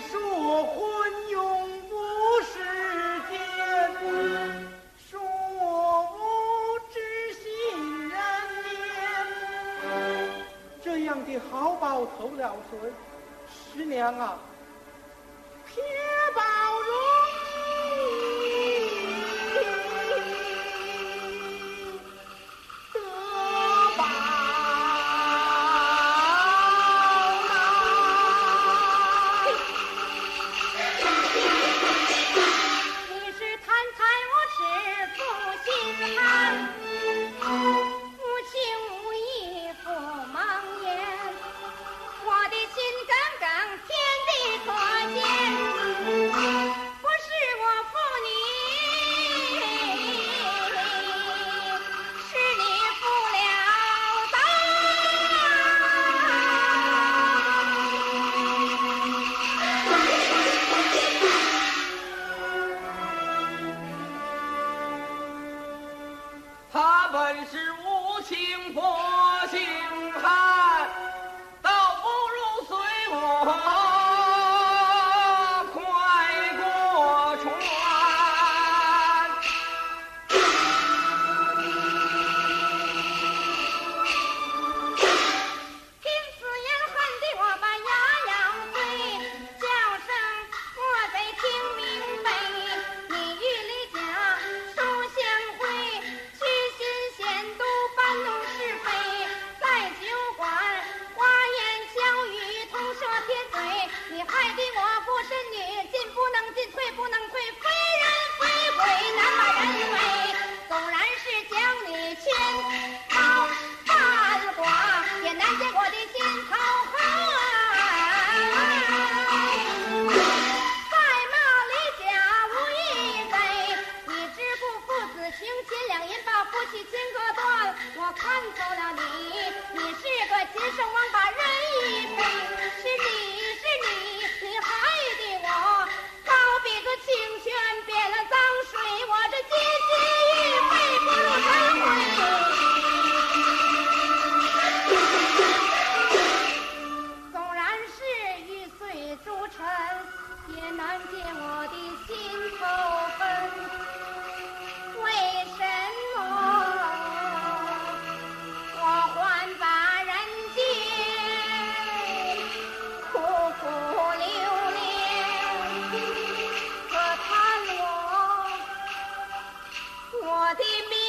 说昏永不世间，说无知心人面。这样的好报投了谁，师娘啊，他本是无情不心汉，倒不如随我嘴。你害得我孤身女，进不能进，退不能退，非人非鬼，难把人为。纵然是将你牵到半挂，也难解我的心头恨。在骂李家无义贼，你知不父子情亲两银，把夫妻情割断。我看走了你，你是个禽兽王八人的命。